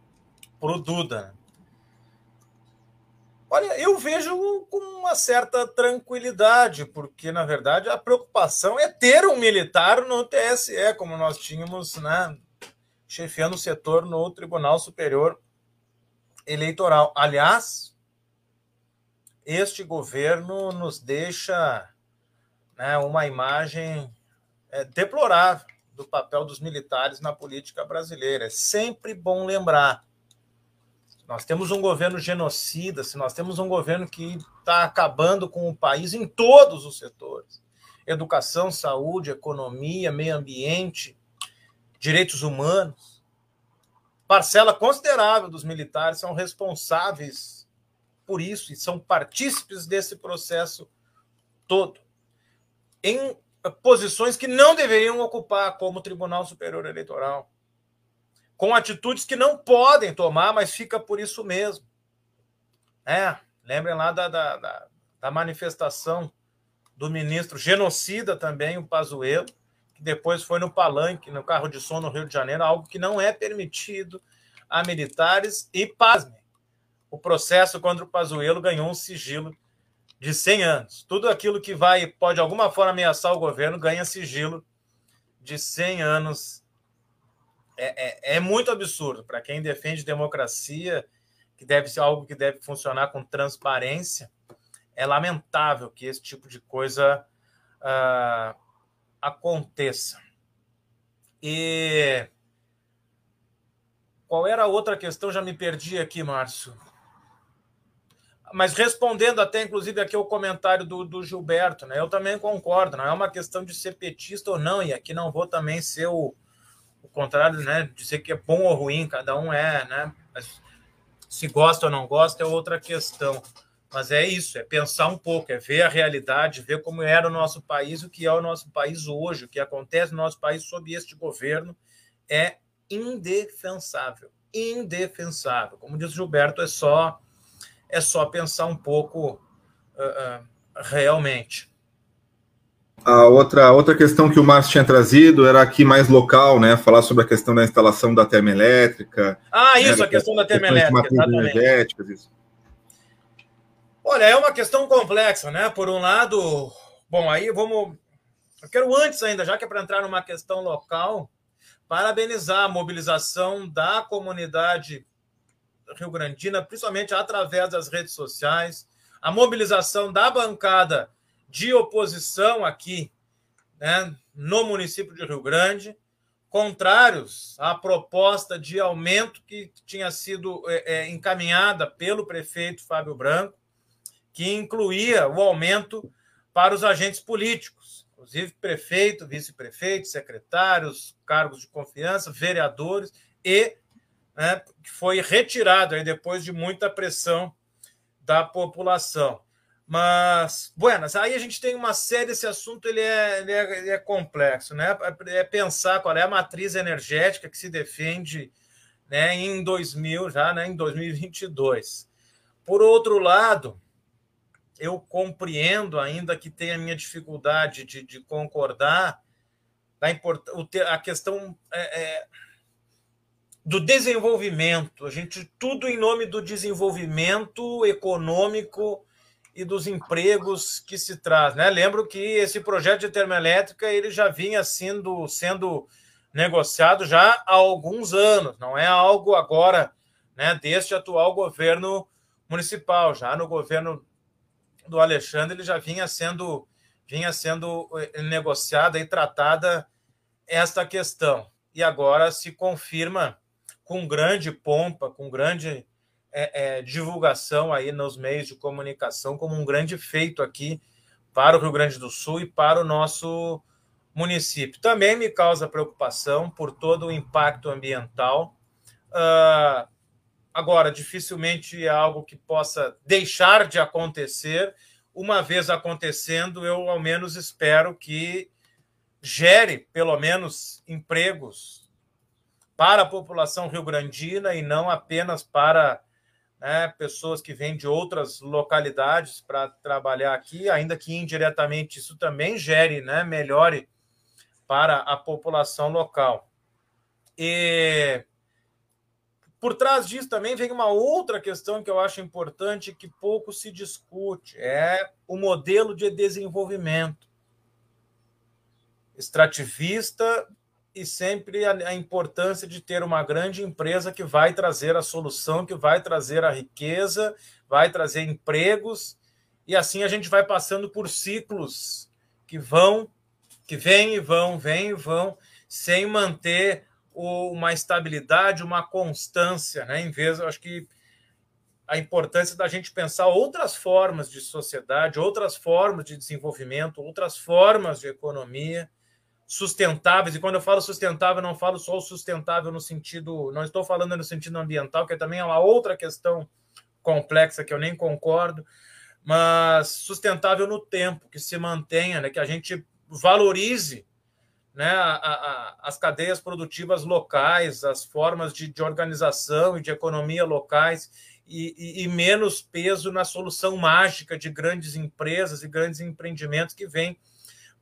para o Duda. Olha, eu vejo com uma certa tranquilidade, porque, na verdade, a preocupação é ter um militar no TSE, como nós tínhamos, né, chefiando o setor no Tribunal Superior Eleitoral. Aliás, este governo nos deixa né, uma imagem é, deplorável do papel dos militares na política brasileira. É sempre bom lembrar nós temos um governo genocida, se nós temos um governo que está acabando com o país em todos os setores educação, saúde, economia, meio ambiente, direitos humanos. Parcela considerável dos militares são responsáveis por isso e são partícipes desse processo todo. Em posições que não deveriam ocupar, como o Tribunal Superior Eleitoral com atitudes que não podem tomar, mas fica por isso mesmo. É, lembrem lá da, da, da, da manifestação do ministro genocida também, o Pazuello, que depois foi no palanque, no carro de som no Rio de Janeiro, algo que não é permitido a militares. E, pasmem, o processo contra o Pazuello ganhou um sigilo de 100 anos. Tudo aquilo que vai, pode de alguma forma ameaçar o governo, ganha sigilo de 100 anos é, é, é muito absurdo para quem defende democracia, que deve ser algo que deve funcionar com transparência. É lamentável que esse tipo de coisa uh, aconteça. E qual era a outra questão? Já me perdi aqui, Márcio. Mas respondendo até, inclusive, aqui o comentário do, do Gilberto, né? Eu também concordo, não é uma questão de ser petista ou não, e aqui não vou também ser o, o contrário, né? Dizer que é bom ou ruim, cada um é, né? Mas se gosta ou não gosta é outra questão. Mas é isso, é pensar um pouco, é ver a realidade, ver como era o nosso país, o que é o nosso país hoje, o que acontece no nosso país sob este governo é indefensável, indefensável. Como diz Gilberto, é só é só pensar um pouco uh, uh, realmente. A outra, outra questão que o Márcio tinha trazido era aqui mais local, né? Falar sobre a questão da instalação da termoelétrica. Ah, né, isso, né, a questão da termoelétrica. Isso. Olha, é uma questão complexa, né? Por um lado, bom, aí vamos. Eu quero antes ainda, já que é para entrar numa questão local, parabenizar a mobilização da comunidade rio-grandina, principalmente através das redes sociais, a mobilização da bancada de oposição aqui né, no município de Rio Grande, contrários à proposta de aumento que tinha sido é, é, encaminhada pelo prefeito Fábio Branco, que incluía o aumento para os agentes políticos, inclusive prefeito, vice-prefeito, secretários, cargos de confiança, vereadores, e né, que foi retirado aí depois de muita pressão da população. Mas, buenas, aí a gente tem uma série, esse assunto ele é, ele é, ele é, complexo, né? É pensar qual é a matriz energética que se defende né, em 2000, já né, em 2022. Por outro lado, eu compreendo ainda que tem a minha dificuldade de, de concordar da import, a questão é, é, do desenvolvimento. A gente tudo em nome do desenvolvimento econômico e dos empregos que se traz. Né? Lembro que esse projeto de termoelétrica ele já vinha sendo, sendo negociado já há alguns anos, não é algo agora né, deste atual governo municipal. Já no governo do Alexandre ele já vinha sendo, vinha sendo eh, negociada e tratada esta questão. E agora se confirma com grande pompa, com grande é, é, divulgação aí nos meios de comunicação como um grande feito aqui para o Rio Grande do Sul e para o nosso município. Também me causa preocupação por todo o impacto ambiental. Uh, agora, dificilmente é algo que possa deixar de acontecer. Uma vez acontecendo, eu ao menos espero que gere pelo menos empregos para a população rio-grandina e não apenas para né, pessoas que vêm de outras localidades para trabalhar aqui, ainda que indiretamente isso também gere, né, melhore para a população local. E por trás disso também vem uma outra questão que eu acho importante que pouco se discute, é o modelo de desenvolvimento extrativista e sempre a, a, importância de ter uma grande empresa que vai trazer a solução, que vai trazer a riqueza, vai trazer empregos, e assim a gente vai passando por ciclos que vão, que vêm e vão, vêm e vão, sem manter o, uma estabilidade, uma constância, né? Em vez, eu acho que a importância da gente pensar outras formas de sociedade, outras formas de desenvolvimento, outras formas de economia sustentáveis, e quando eu falo sustentável, não falo só o sustentável no sentido, não estou falando no sentido ambiental, que também é uma outra questão complexa que eu nem concordo, mas sustentável no tempo, que se mantenha, né, que a gente valorize né, a, a, as cadeias produtivas locais, as formas de, de organização e de economia locais, e, e, e, menos peso na solução mágica de grandes empresas e grandes empreendimentos que vêm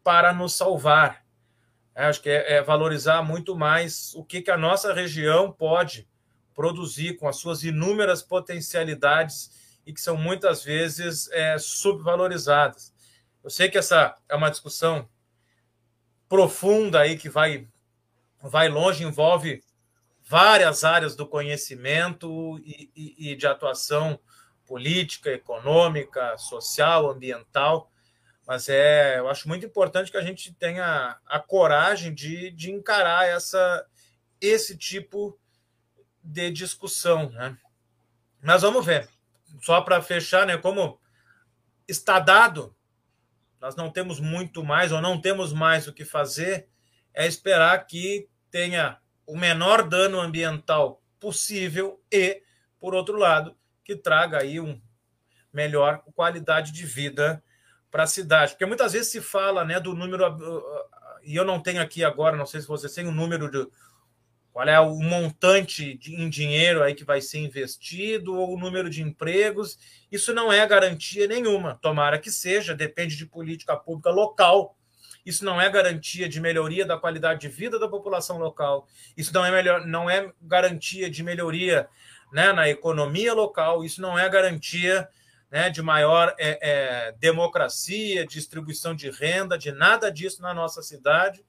para nos salvar. É, acho que é, é, valorizar muito mais o que, que a nossa região pode produzir com as suas inúmeras potencialidades e que são muitas vezes é, subvalorizadas. Eu sei que essa é uma discussão profunda aí que vai, vai longe, envolve várias áreas do conhecimento e, e, e de atuação política, econômica, social, ambiental mas é, eu acho muito importante que a gente tenha a coragem de, de encarar essa, esse tipo de discussão. Né? Mas vamos ver. Só para fechar, né, como está dado, nós não temos muito mais ou não temos mais o que fazer, é esperar que tenha o menor dano ambiental possível e, por outro lado, que traga aí um melhor qualidade de vida para a cidade. Porque muitas vezes se fala né, do número, uh, uh, e eu não tenho aqui agora, não sei se vocês têm o um número de qual é o montante de, em dinheiro aí que vai ser investido ou o número de empregos. Isso não é garantia nenhuma. Tomara que seja, depende de política pública local. Isso não é garantia de melhoria da qualidade de vida da população local. Isso não é, melhor, não é garantia de melhoria né, na economia local. Isso não é garantia né, de maior é, é, democracia, distribuição de renda, de nada disso na nossa cidade.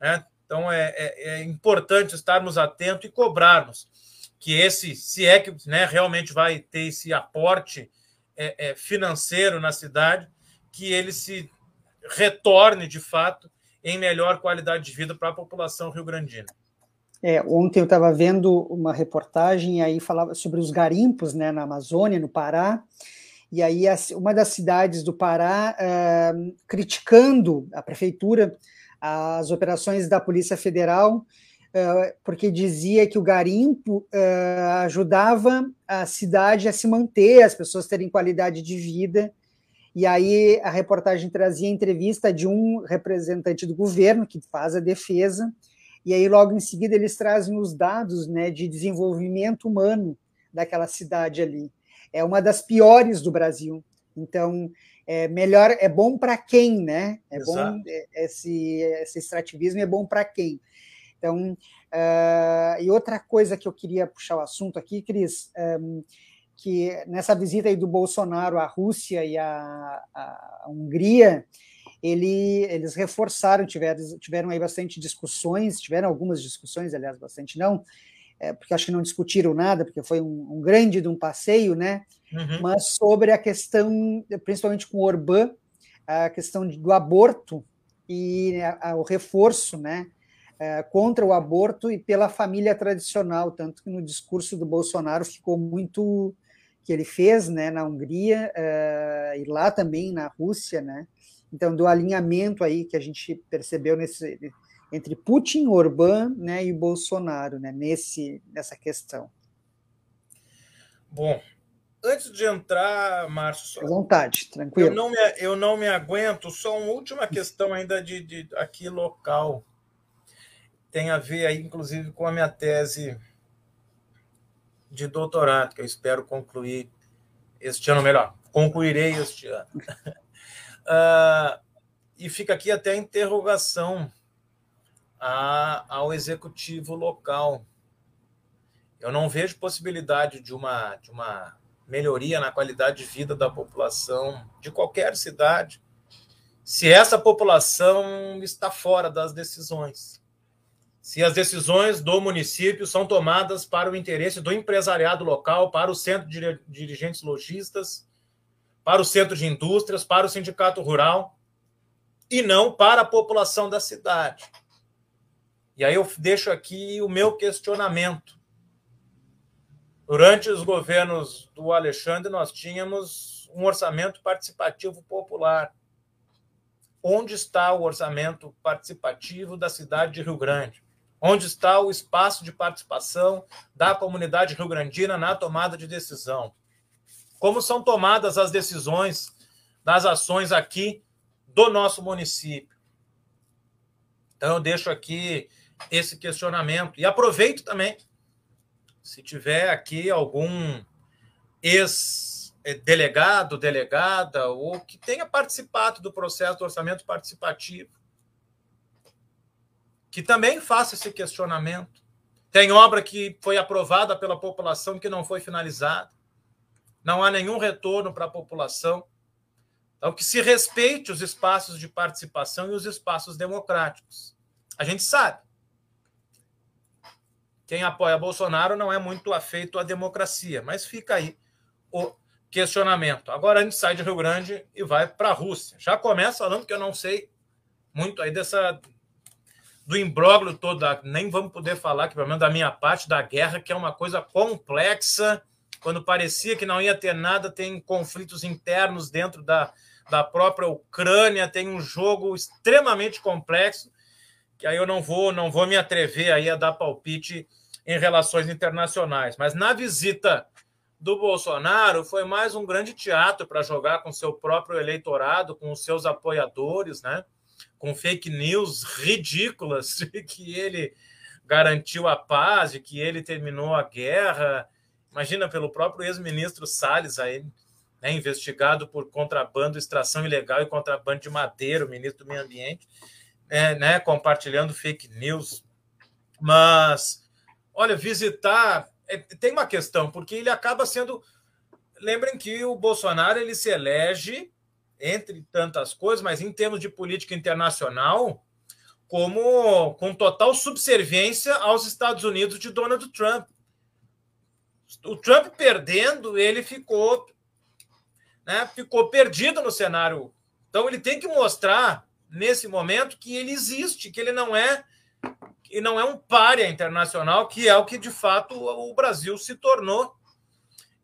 Né? Então é, é, é, importante estarmos atentos e cobrarmos que esse, se é que né, realmente vai ter esse aporte é, é, financeiro na cidade, que ele se retorne de fato em melhor qualidade de vida para a população rio-grandina. É, ontem eu estava vendo uma reportagem aí falava sobre os garimpos né, na Amazônia, no Pará, e aí uma das cidades do Pará uh, criticando a prefeitura, as operações da Polícia Federal, uh, porque dizia que o garimpo uh, ajudava a cidade a se manter, as pessoas terem qualidade de vida. E aí a reportagem trazia entrevista de um representante do governo que faz a defesa, e aí logo em seguida eles trazem os dados né, de desenvolvimento humano daquela cidade ali é uma das piores do Brasil. Então, é melhor, é bom para quem, né? É Exato. bom é, esse, esse extrativismo é bom para quem. Então, uh, e outra coisa que eu queria puxar o assunto aqui, Cris, um, que nessa visita aí do Bolsonaro à Rússia e à, à Hungria, ele, eles reforçaram, tiveram, tiveram aí bastante discussões, tiveram algumas discussões, aliás, bastante não, é, porque acho que não discutiram nada, porque foi um, um grande de um passeio, né? Uhum. Mas sobre a questão, principalmente com o Orbán, a questão do aborto e a, a, o reforço, né? É, contra o aborto e pela família tradicional, tanto que no discurso do Bolsonaro ficou muito que ele fez, né, na Hungria é, e lá também na Rússia, né? Então do alinhamento aí que a gente percebeu nesse entre Putin, Orbán né, e Bolsonaro né, nesse, nessa questão. Bom, antes de entrar, Márcio. À vontade, tranquilo. Eu não, me, eu não me aguento, só uma última questão ainda de, de aqui local. Tem a ver aí, inclusive, com a minha tese de doutorado, que eu espero concluir este ano, melhor, concluirei este ano. uh, [laughs] e fica aqui até a interrogação a, ao executivo local. Eu não vejo possibilidade de uma, de uma melhoria na qualidade de vida da população de qualquer cidade se essa população está fora das decisões. Se as decisões do município são tomadas para o interesse do empresariado local, para o centro de dirigentes lojistas, para o centro de indústrias, para o sindicato rural, e não para a população da cidade. E aí eu deixo aqui o meu questionamento. Durante os governos do Alexandre, nós tínhamos um orçamento participativo popular. Onde está o orçamento participativo da cidade de Rio Grande? Onde está o espaço de participação da comunidade rio-grandina na tomada de decisão? Como são tomadas as decisões das ações aqui do nosso município? Então, eu deixo aqui esse questionamento. E aproveito também, se tiver aqui algum ex-delegado, delegada, ou que tenha participado do processo do orçamento participativo, que também faça esse questionamento. Tem obra que foi aprovada pela população que não foi finalizada. Não há nenhum retorno para a população. Então, que se respeite os espaços de participação e os espaços democráticos. A gente sabe quem apoia Bolsonaro não é muito afeito à democracia, mas fica aí o questionamento. Agora a gente sai de Rio Grande e vai para a Rússia. Já começa falando que eu não sei muito aí dessa do imbróglio todo, nem vamos poder falar que pelo menos da minha parte da guerra, que é uma coisa complexa, quando parecia que não ia ter nada, tem conflitos internos dentro da, da própria Ucrânia, tem um jogo extremamente complexo, que aí eu não vou, não vou me atrever aí a dar palpite em relações internacionais. Mas na visita do Bolsonaro foi mais um grande teatro para jogar com seu próprio eleitorado, com os seus apoiadores, né? com fake news ridículas [laughs] de que ele garantiu a paz, de que ele terminou a guerra. Imagina pelo próprio ex-ministro Salles aí, né, investigado por contrabando, extração ilegal e contrabando de madeira, o ministro do Meio Ambiente, é, né, compartilhando fake news. Mas Olha, visitar é, tem uma questão, porque ele acaba sendo. Lembrem que o Bolsonaro ele se elege, entre tantas coisas, mas em termos de política internacional, como com total subserviência aos Estados Unidos de Donald Trump. O Trump perdendo, ele ficou, né, ficou perdido no cenário. Então ele tem que mostrar nesse momento que ele existe, que ele não é e não é um párea internacional, que é o que de fato o Brasil se tornou.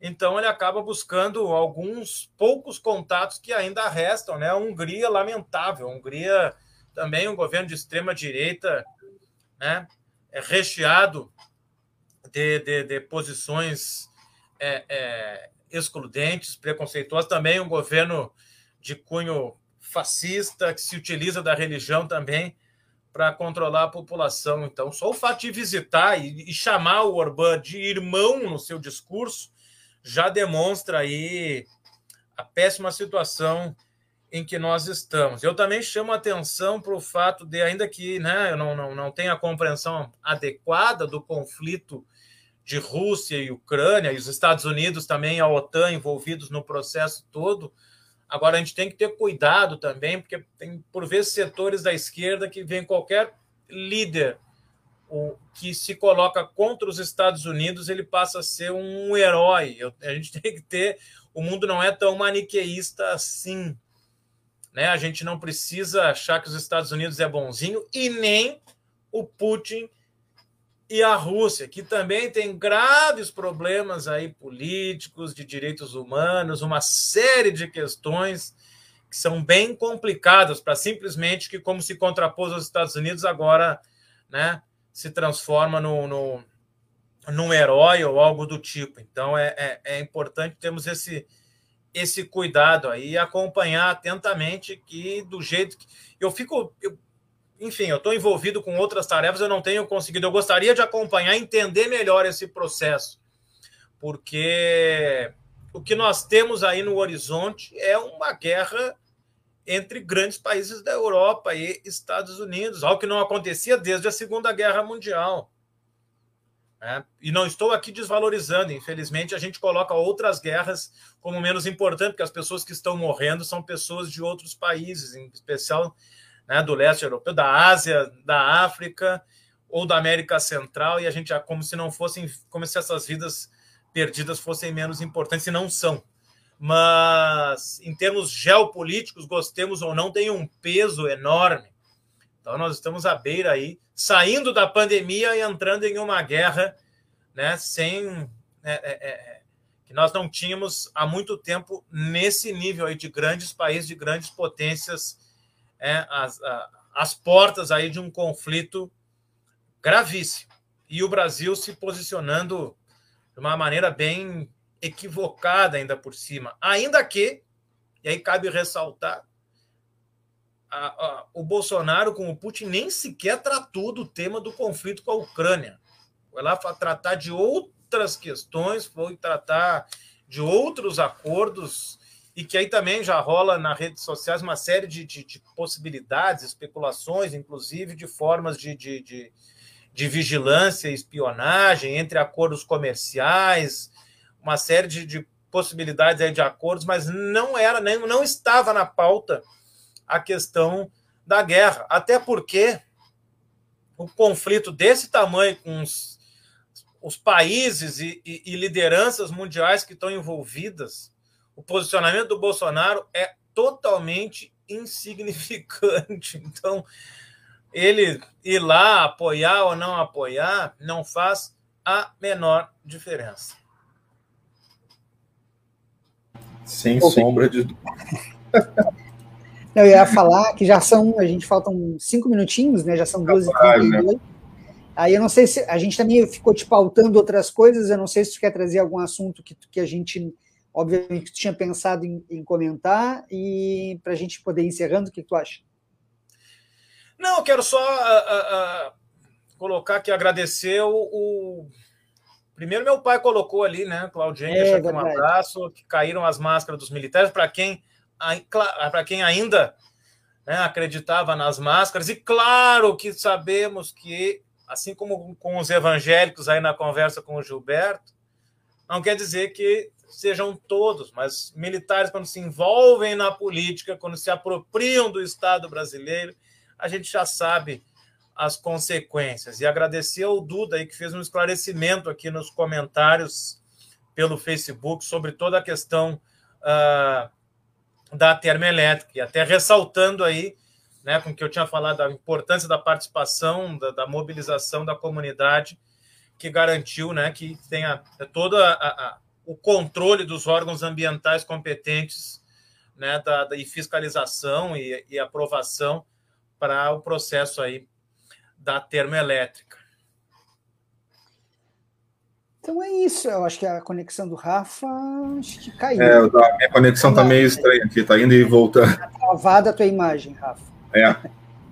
Então ele acaba buscando alguns poucos contatos que ainda restam, né? A Hungria lamentável, a Hungria também um governo de extrema direita, né? É recheado de, de, de posições é, é, excludentes, preconceituosas, também um governo de cunho fascista que se utiliza da religião também para controlar a população. Então, só o fato de visitar e, e, chamar o Orbán de irmão no seu discurso já demonstra aí a péssima situação em que nós estamos. Eu também chamo atenção para o fato de, ainda que né, eu não, não, não tenha a compreensão adequada do conflito de Rússia e Ucrânia, e os Estados Unidos também, a OTAN envolvidos no processo todo. Agora, a gente tem que ter cuidado também, porque tem, por vezes, setores da esquerda que vem qualquer líder o, que se coloca contra os Estados Unidos, ele passa a ser um herói. Eu, a gente [laughs] tem que ter. O mundo não é tão maniqueísta assim. Né? A gente não precisa achar que os Estados Unidos é bonzinho e nem o Putin e a Rússia, que também tem graves problemas aí políticos, de direitos humanos, uma série de questões que são bem complicadas para simplesmente que, como se contrapôs aos Estados Unidos, agora né, se transforma no, no, num herói ou algo do tipo. Então é, é, é importante termos esse, esse cuidado aí e acompanhar atentamente que do jeito que eu fico. Eu, enfim, eu estou envolvido com outras tarefas, eu não tenho conseguido. Eu gostaria de acompanhar, entender melhor esse processo, porque o que nós temos aí no horizonte é uma guerra entre grandes países da Europa e Estados Unidos, algo que não acontecia desde a Segunda Guerra Mundial. É, e não estou aqui desvalorizando, infelizmente a gente coloca outras guerras como menos importante, porque as pessoas que estão morrendo são pessoas de outros países, em especial né, do leste europeu, da Ásia, da África ou da América Central, e a gente, como se não fossem, como se essas vidas perdidas fossem menos importantes, e não são. Mas, em termos geopolíticos, gostemos ou não, tem um peso enorme. Então, nós estamos à beira aí, saindo da pandemia e entrando em uma guerra, né, sem. É, é, é, que nós não tínhamos há muito tempo nesse nível aí de grandes países, de grandes potências é, as, a, as portas aí de um conflito gravíssimo. E o Brasil se posicionando de uma maneira bem equivocada ainda por cima. Ainda que, e aí cabe ressaltar, a, a, o Bolsonaro com o Putin nem sequer tratou do tema do conflito com a Ucrânia. Foi lá para tratar de outras questões, foi tratar de outros acordos e que aí também já rola nas redes sociais uma série de, de, de possibilidades, especulações, inclusive de formas de, de, de, vigilância e espionagem entre acordos comerciais, uma série de, de possibilidades aí de acordos, mas não era, nem, não estava na pauta a questão da guerra, até porque o conflito desse tamanho com os, os países e, e, e lideranças mundiais que estão envolvidas o posicionamento do Bolsonaro é totalmente insignificante. [laughs] Então, ele ir lá apoiar ou não apoiar não faz a menor diferença. Sem sombra de [laughs] Eu ia falar que já são, a gente faltam cinco minutinhos, né? Já são 12h32. Né? Aí eu não sei se a gente também ficou te pautando outras coisas, eu não sei se tu quer trazer algum assunto que, que a gente obviamente, tu tinha pensado em, em comentar, e para a gente poder ir encerrando, o que tu acha? Não, eu quero só uh, uh, colocar aqui, agradecer o, o, Primeiro, meu pai colocou ali, né, Claudinho, é, um abraço, que caíram as máscaras dos militares, para quem, para quem ainda né, acreditava nas máscaras, e claro que sabemos que, assim como com os evangélicos aí na conversa com o Gilberto, não quer dizer que sejam todos, mas militares, quando se envolvem na política, quando se apropriam do Estado brasileiro, a gente já sabe as consequências. E agradecer ao Duda aí, que fez um esclarecimento aqui nos comentários pelo Facebook sobre toda a questão uh, da termoelétrica, e até ressaltando aí, né, com que eu tinha falado, a importância da participação, da, da mobilização da comunidade, que garantiu né, que tenha toda a, a o controle dos órgãos ambientais competentes né, da, da, e fiscalização e, e aprovação para o processo aí da termoelétrica. Então é isso, eu acho que a conexão do Rafa acho que caiu. É, a minha conexão está meio estranha aqui, está indo e voltando. Está travada a tua imagem, Rafa. É.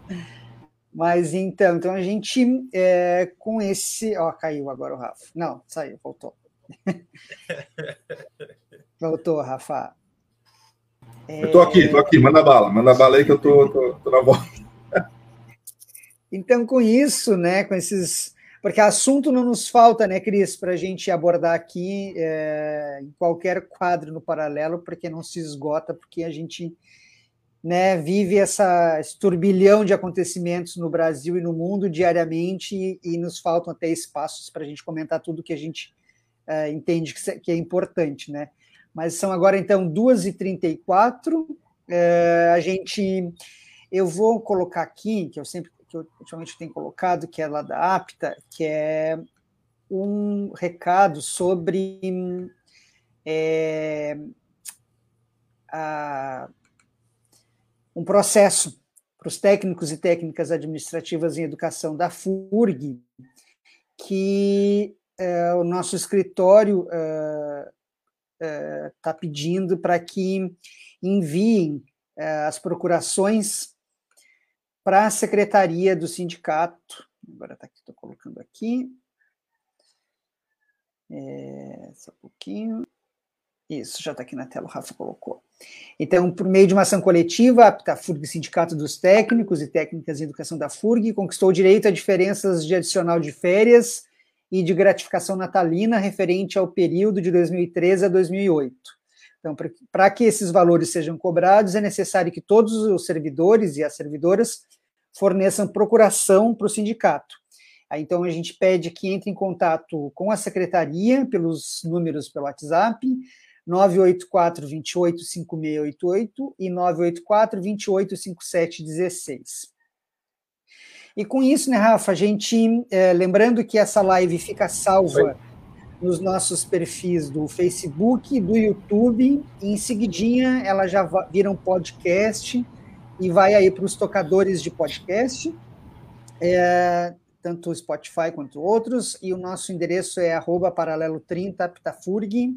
[laughs] Mas então, então a gente é, com esse. Ó, caiu agora o Rafa. Não, saiu, voltou. [laughs] Voltou, Rafa. É... Eu tô aqui, tô aqui, manda bala, manda bala aí que eu tô, tô, tô na volta. [laughs] Então, com isso, né, com esses. Porque assunto não nos falta, né, Cris, para a gente abordar aqui é, em qualquer quadro no paralelo, porque não se esgota, porque a gente né, vive essa, esse turbilhão de acontecimentos no Brasil e no mundo diariamente e, e nos faltam até espaços para a gente comentar tudo que a gente é, entende que, que, é importante, né? Mas são agora, então, 2h34, é, a gente... Eu vou colocar aqui, que eu sempre, que eu ultimamente tenho colocado, que é lá da APTA, que é um recado sobre é, a um processo para os técnicos e técnicas administrativas em educação da FURG, que é, o nosso escritório está é, é, pedindo para que enviem é, as procurações para a secretaria do sindicato. Agora está aqui, estou colocando aqui. É, só um pouquinho. Isso, já está aqui na tela, o Rafa colocou. Então, por meio de uma ação coletiva, a FURG, Sindicato dos Técnicos e Técnicas em Educação da FURG, conquistou o direito a diferenças de adicional de férias e de gratificação natalina referente ao período de 2013 a 2008. Então, para que esses valores sejam cobrados, é necessário que todos os servidores e as servidoras forneçam procuração para o sindicato. Então, a gente pede que entre em contato com a secretaria pelos números pelo WhatsApp, 984 28 5688 e 984 28 5716. E com isso, né, Rafa, a gente, é, lembrando que essa live fica salva nos nossos perfis do Facebook, do YouTube, e em seguidinha ela já vira um podcast e vai aí para os tocadores de podcast, é, tanto o Spotify quanto outros, e o nosso endereço é arroba paralelo30 Pitafurg,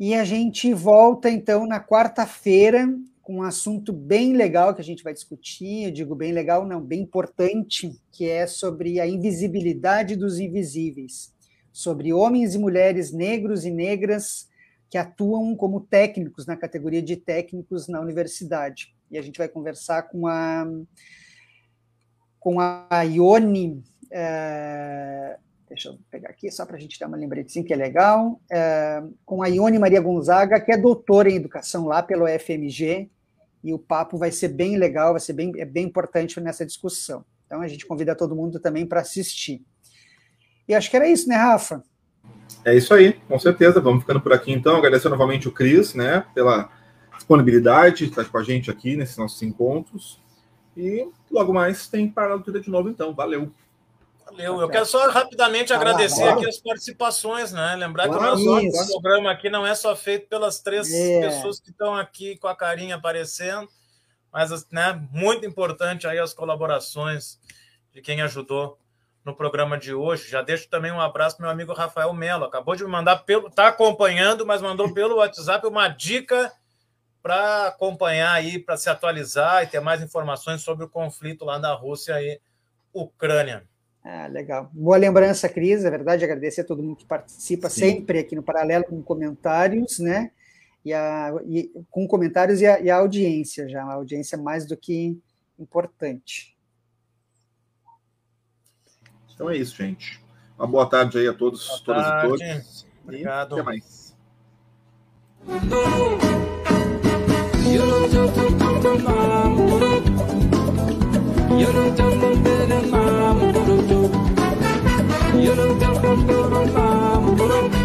e a gente volta então na quarta-feira com um assunto bem legal que a gente vai discutir. Eu digo bem legal, não, bem importante, que é sobre a invisibilidade dos invisíveis, sobre homens e mulheres negros e negras que atuam como técnicos na categoria de técnicos na universidade. E a gente vai conversar com a com a Ione é, deixa eu pegar aqui só para a gente dar uma lembretezinha que é legal, é, com a Ione Maria Gonzaga, que é doutora em educação lá pelo FMG, e o papo vai ser bem legal, vai ser bem, é bem importante nessa discussão. Então a gente convida todo mundo também para assistir. E acho que era isso, né, Rafa? É isso aí, com certeza. Vamos ficando por aqui então. Agradecer novamente o Cris, né, pela disponibilidade, estar com a gente aqui nesses nossos encontros. E logo mais tem Parado de novo, então. Valeu! Valeu. Eu quero só rapidamente agradecer aqui as participações, né? Lembrar que o nosso programa aqui não é só feito pelas três é. pessoas que estão aqui com a carinha aparecendo, mas né, muito importante aí as colaborações de quem ajudou no programa de hoje. Já deixo também um abraço para meu amigo Rafael Melo. Acabou de me mandar pelo. Está acompanhando, mas mandou pelo WhatsApp uma dica para acompanhar aí, para se atualizar e ter mais informações sobre o conflito lá da Rússia e Ucrânia. Ah, legal. Boa lembrança, Cris. É verdade, agradecer a todo mundo que participa Sim. sempre aqui no Paralelo com comentários, né? E, a, e com comentários e a, e a, audiência já, uma audiência mais do que importante. Então é isso, gente. Uma boa tarde aí a todos, boa todas tarde. e todos. Obrigado. E até mais. You Yürüdüm bir nam kurudu Yürüdüm bir